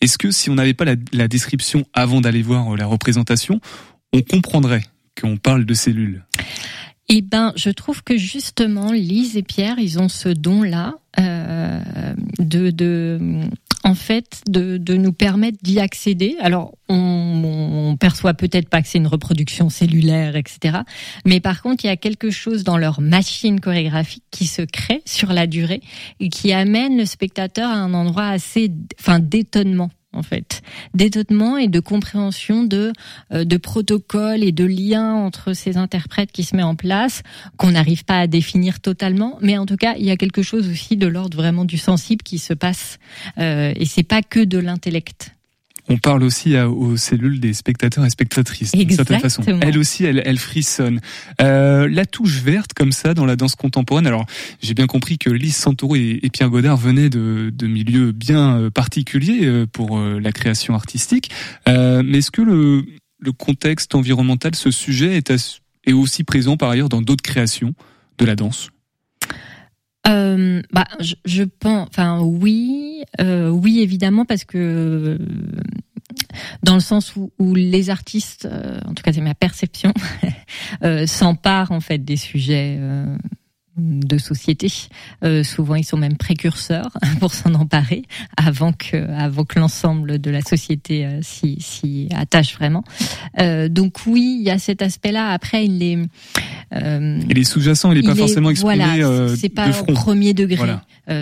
est-ce que si on n'avait pas la, la description avant d'aller voir la représentation, on comprendrait qu'on parle de cellules? Eh ben, je trouve que justement, Lise et Pierre, ils ont ce don-là euh, de, de, en fait, de, de nous permettre d'y accéder. Alors, on, on perçoit peut-être pas que c'est une reproduction cellulaire, etc. Mais par contre, il y a quelque chose dans leur machine chorégraphique qui se crée sur la durée et qui amène le spectateur à un endroit assez, enfin, d'étonnement en fait, d'étonnement et de compréhension de euh, de protocoles et de liens entre ces interprètes qui se met en place qu'on n'arrive pas à définir totalement, mais en tout cas il y a quelque chose aussi de l'ordre vraiment du sensible qui se passe. Euh, et c'est pas que de l'intellect on parle aussi aux cellules des spectateurs et spectatrices d'une certaine façon. Elle aussi, elle, elle frissonne. Euh, la touche verte comme ça dans la danse contemporaine. Alors, j'ai bien compris que Lise Santoro et, Pierre Godard venaient de, de, milieux bien euh, particuliers euh, pour euh, la création artistique. Euh, mais est-ce que le, le, contexte environnemental, ce sujet est, est aussi présent par ailleurs dans d'autres créations de la danse? Euh, bah, je, pense, enfin oui, euh, oui évidemment parce que dans le sens où, les artistes, euh, en tout cas c'est ma perception, (laughs) euh, s'emparent en fait des sujets de société. Euh, souvent, ils sont même précurseurs (laughs) pour s'en emparer avant que, avant que l'ensemble de la société euh, s'y, attache vraiment. Euh, donc oui, il y a cet aspect-là. Après, il est, euh, il est sous-jacent. Il n'est pas forcément exprimé voilà, euh, c'est pas au premier degré.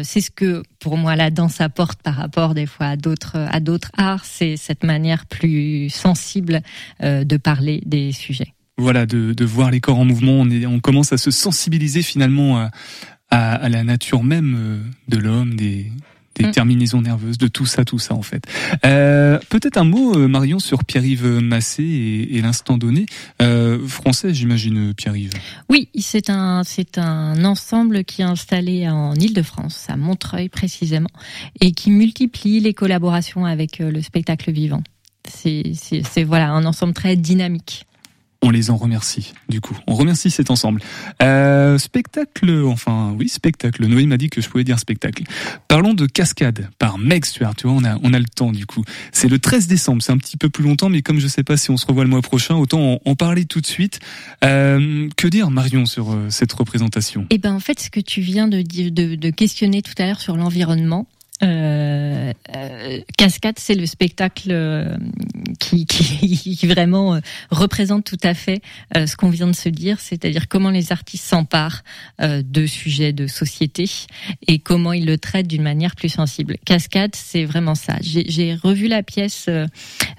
c'est ce que pour moi la danse apporte par rapport des fois à d'autres à d'autres arts. C'est cette manière plus sensible de parler des sujets voilà, de, de, voir les corps en mouvement. On, est, on commence à se sensibiliser finalement à, à, à la nature même euh, de l'homme, des, des mm. terminaisons nerveuses, de tout ça, tout ça en fait. Euh, Peut-être un mot, euh, Marion, sur Pierre-Yves Massé et, et l'instant donné. Euh, français, j'imagine, Pierre-Yves. Oui, c'est un, c'est un ensemble qui est installé en Ile-de-France, à Montreuil précisément, et qui multiplie les collaborations avec euh, le spectacle vivant. C'est voilà un ensemble très dynamique on les en remercie, du coup. On remercie cet ensemble. Euh, spectacle, enfin, oui, spectacle. Noé m'a dit que je pouvais dire spectacle. Parlons de Cascade par Meg Stuart. Tu vois, on a, on a le temps, du coup. C'est le 13 décembre. C'est un petit peu plus longtemps, mais comme je sais pas si on se revoit le mois prochain, autant en, parler tout de suite. Euh, que dire, Marion, sur euh, cette représentation? Eh ben, en fait, ce que tu viens de, de, de questionner tout à l'heure sur l'environnement, euh, euh, Cascade, c'est le spectacle euh, qui, qui, (laughs) vraiment euh, représente tout à fait ce qu'on vient de se dire, c'est-à-dire comment les artistes s'emparent de sujets de société et comment ils le traitent d'une manière plus sensible. Cascade, c'est vraiment ça. J'ai revu la pièce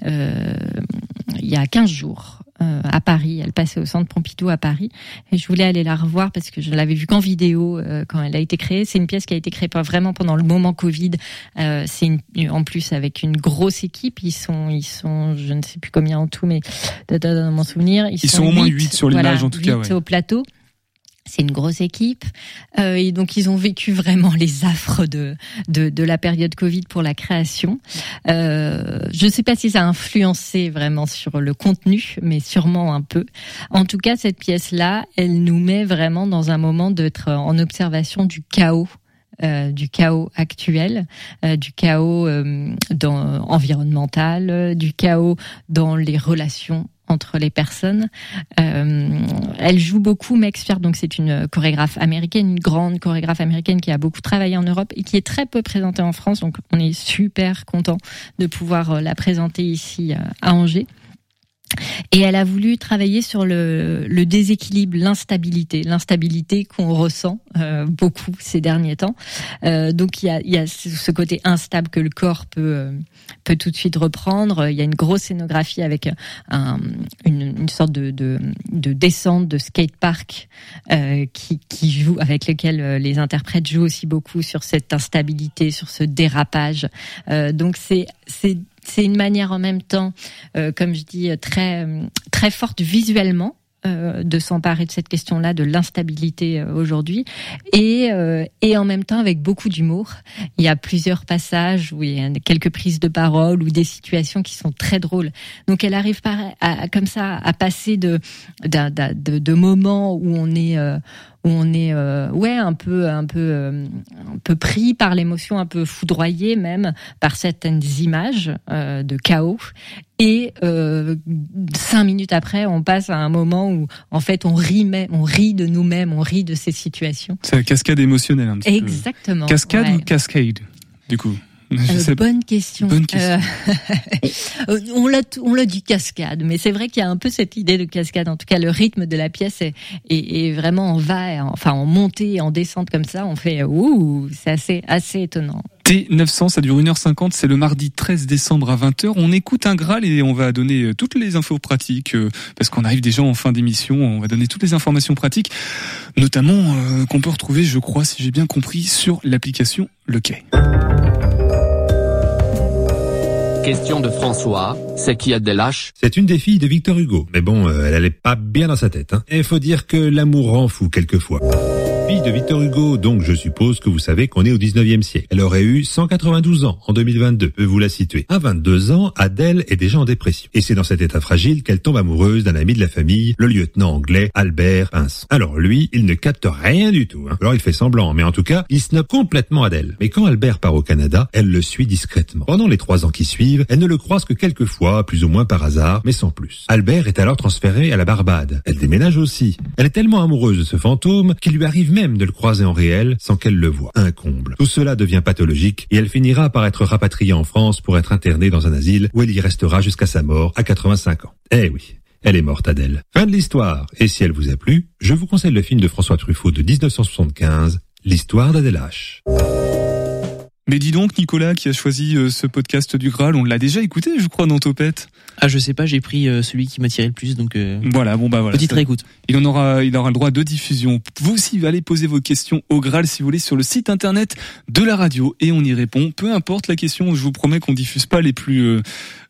il y a 15 jours euh, à Paris. Elle passait au centre Pompidou à Paris. Et je voulais aller la revoir parce que je l'avais vue qu'en vidéo euh, quand elle a été créée. C'est une pièce qui a été créée pas vraiment pendant le moment Covid. Euh, c'est en plus avec une grosse équipe. Ils sont, ils sont, je ne sais plus combien en tout, mais dans mon souvenir, ils, sont, au moins 8 sur l'image en tout cas. Ouais. au plateau. C'est une grosse équipe euh, et donc ils ont vécu vraiment les affres de de, de la période Covid pour la création. Euh, je ne sais pas si ça a influencé vraiment sur le contenu, mais sûrement un peu. En tout cas, cette pièce-là, elle nous met vraiment dans un moment d'être en observation du chaos euh, du chaos actuel, euh, du chaos euh, dans, environnemental, du chaos dans les relations entre les personnes. Euh, elle joue beaucoup Meg donc c'est une chorégraphe américaine, une grande chorégraphe américaine qui a beaucoup travaillé en Europe et qui est très peu présentée en France. Donc on est super content de pouvoir euh, la présenter ici euh, à Angers. Et elle a voulu travailler sur le, déséquilibre, l'instabilité, l'instabilité qu'on ressent euh, beaucoup ces derniers temps. Euh, donc il y a, ce côté instable que le corps peut euh, peut tout de suite reprendre. Il y a une grosse scénographie avec un, une, sorte de, de, de, descente de skatepark euh, qui, joue avec lequel les interprètes jouent aussi beaucoup sur cette instabilité, sur ce dérapage. donc c'est c'est une manière en même temps, euh, comme je dis, très très forte visuellement euh, de s'emparer de cette question-là, de l'instabilité euh, aujourd'hui, et, euh, et en même temps avec beaucoup d'humour. Il y a plusieurs passages où il y a quelques prises de parole ou des situations qui sont très drôles. Donc elle arrive par, à, comme ça à passer de, d'un- de, de moments où on est euh, où on est euh, ouais un peu un peu euh, un peu pris par l'émotion, un peu foudroyé même par certaines images euh, de chaos. Et cinq minutes après, on passe à un moment où en fait on rit, on rit de nous-mêmes, on rit de ces situations. C'est la cascade émotionnelle un petit peu. Exactement. Cascade ouais. ou cascade Du coup? Euh, bonne question. Bonne question. Euh, (laughs) on l'a on l'a dit cascade, mais c'est vrai qu'il y a un peu cette idée de cascade. En tout cas, le rythme de la pièce est, est, est vraiment en va, enfin en montée et en descente comme ça. On fait ouh, c'est assez assez étonnant. T900, ça dure 1h50, c'est le mardi 13 décembre à 20h. On écoute un Graal et on va donner euh, toutes les infos pratiques, parce qu'on arrive déjà en fin d'émission, on va donner toutes les informations pratiques, notamment euh, qu'on peut retrouver, je crois, si j'ai bien compris, sur l'application Le Quai. Question de François, c'est qui Adèle H C'est une des filles de Victor Hugo. Mais bon, euh, elle allait pas bien dans sa tête. Hein. Et il faut dire que l'amour rend fou quelquefois. De Victor Hugo, donc je suppose que vous savez qu'on est au 19e siècle. Elle aurait eu 192 ans en 2022, peut vous la situer. À 22 ans, Adèle est déjà en dépression. Et c'est dans cet état fragile qu'elle tombe amoureuse d'un ami de la famille, le lieutenant anglais Albert Pinson. Alors lui, il ne capte rien du tout. Hein. Alors il fait semblant, mais en tout cas, il snob complètement Adèle. Mais quand Albert part au Canada, elle le suit discrètement. Pendant les trois ans qui suivent, elle ne le croise que quelques fois, plus ou moins par hasard, mais sans plus. Albert est alors transféré à la Barbade. Elle déménage aussi. Elle est tellement amoureuse de ce fantôme qu'il lui arrive même de le croiser en réel sans qu'elle le voie. Un comble. Tout cela devient pathologique et elle finira par être rapatriée en France pour être internée dans un asile où elle y restera jusqu'à sa mort à 85 ans. Eh oui. Elle est morte, Adèle. Fin de l'histoire. Et si elle vous a plu, je vous conseille le film de François Truffaut de 1975, L'histoire d'Adèle H. Mais dis donc, Nicolas, qui a choisi euh, ce podcast du Graal, on l'a déjà écouté, je crois, dans Topette. Ah, je sais pas, j'ai pris euh, celui qui m'a tiré le plus, donc euh, Voilà, bon bah voilà. petite réécoute. Il en aura, il aura le droit de diffusion. Vous aussi, allez poser vos questions au Graal si vous voulez sur le site internet de la radio et on y répond. Peu importe la question, je vous promets qu'on diffuse pas les plus, euh,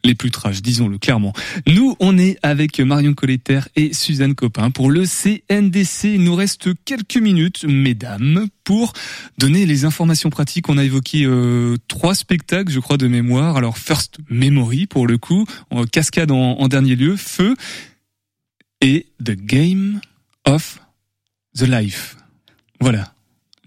les plus trash, disons-le clairement. Nous, on est avec Marion Colletter et Suzanne Copin pour le CNDC. Il nous reste quelques minutes, mesdames, pour donner les informations pratiques. On a évoqué euh, trois spectacles, je crois, de mémoire. Alors, First Memory, pour le coup, cascade en dernier lieu, Feu et The Game of the Life. Voilà.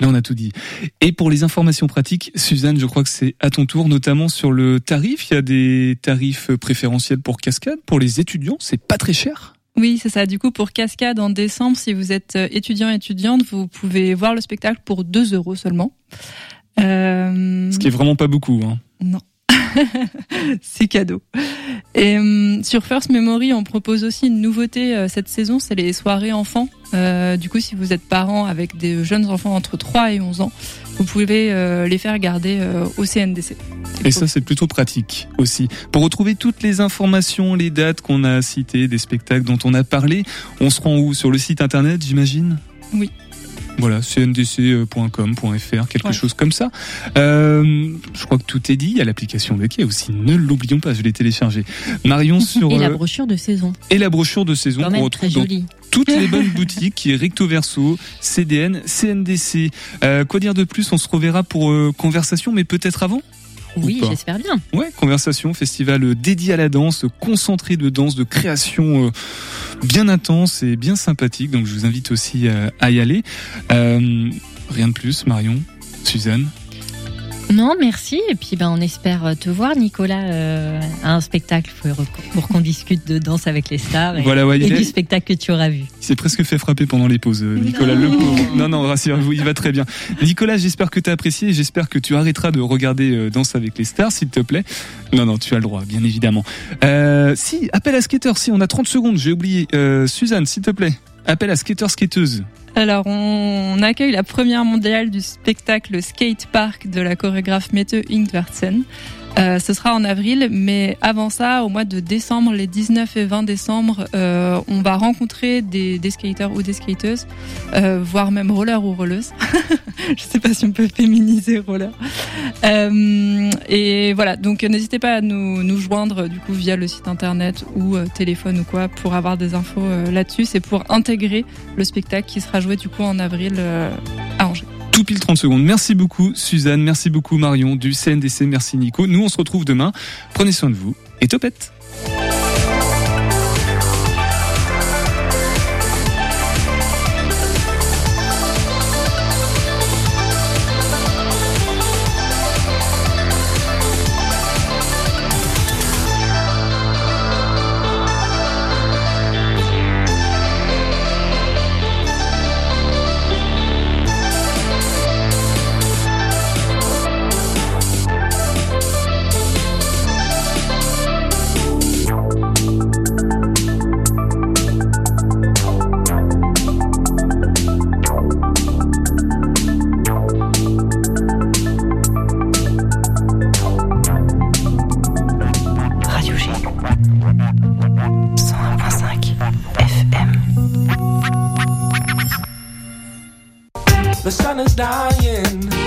Là, on a tout dit. Et pour les informations pratiques, Suzanne, je crois que c'est à ton tour, notamment sur le tarif. Il y a des tarifs préférentiels pour cascade. Pour les étudiants, c'est pas très cher. Oui, c'est ça. Du coup, pour Cascade en décembre, si vous êtes euh, étudiant étudiante, vous pouvez voir le spectacle pour 2 euros seulement. Euh, Ce qui est vraiment pas beaucoup. Hein. Non. (laughs) c'est cadeau. Et hum, sur First Memory, on propose aussi une nouveauté euh, cette saison, c'est les soirées enfants. Euh, du coup, si vous êtes parent avec des jeunes enfants entre 3 et 11 ans, vous pouvez euh, les faire garder au CNDC. Et ça, c'est plutôt pratique aussi. Pour retrouver toutes les informations, les dates qu'on a citées, des spectacles dont on a parlé, on se rend où? Sur le site internet, j'imagine? Oui. Voilà, cndc.com.fr, quelque Ouais. chose comme ça. Euh, je crois que tout est dit. Il y a l'application de quai aussi. Ne l'oublions pas, je l'ai téléchargée. Marion (laughs) sur Et la euh, brochure de saison, et la brochure de saison qu'on retrouve dans toutes les (laughs) bonnes boutiques qui est recto verso, CDN, CNDC. Euh, quoi dire de plus? On se reverra pour euh, conversation, mais peut-être avant? Oui, j'espère bien. Ouais, conversation, festival euh, dédié à la danse, concentré de danse, de création euh, bien intense et bien sympathique. Donc je vous invite aussi euh, à y aller. Euh, rien de plus, Marion, Suzanne. Non, merci. Et puis, ben, on espère te voir, Nicolas, euh, à un spectacle pour, pour qu'on discute de danse avec les stars et, Voilà, ouais, et du spectacle que tu auras vu. il s'est presque fait frapper pendant les pauses, euh, Nicolas Le pauvre. (laughs) Non, non, rassurez-vous, il va très bien. Nicolas, j'espère que tu as apprécié et j'espère que tu arrêteras de regarder euh, Danse avec les stars, s'il te plaît. Non, non, tu as le droit, bien évidemment. Euh, si, appel à skater, si, on a 30 secondes, j'ai oublié. Euh, Suzanne, s'il te plaît. Appel à skater, skateuse. Alors, on accueille la première mondiale du spectacle Skate Park de la chorégraphe Mette Ingvartsen. Euh, ce sera en avril, mais avant ça, au mois de décembre, les 19 et 20 décembre, euh, on va rencontrer des, skaters ou des skateuses, euh, voire même roller ou rolleuse. (laughs) Je sais pas si on peut féminiser roller. Et voilà, donc n'hésitez pas à nous, joindre du coup via le site internet ou téléphone ou quoi pour avoir des infos là-dessus. C'est pour intégrer le spectacle qui sera joué du coup en avril. Pile 30 secondes. Merci beaucoup Suzanne, merci beaucoup Marion du CNDC, merci Nico. Nous on se retrouve demain. Prenez soin de vous et topette.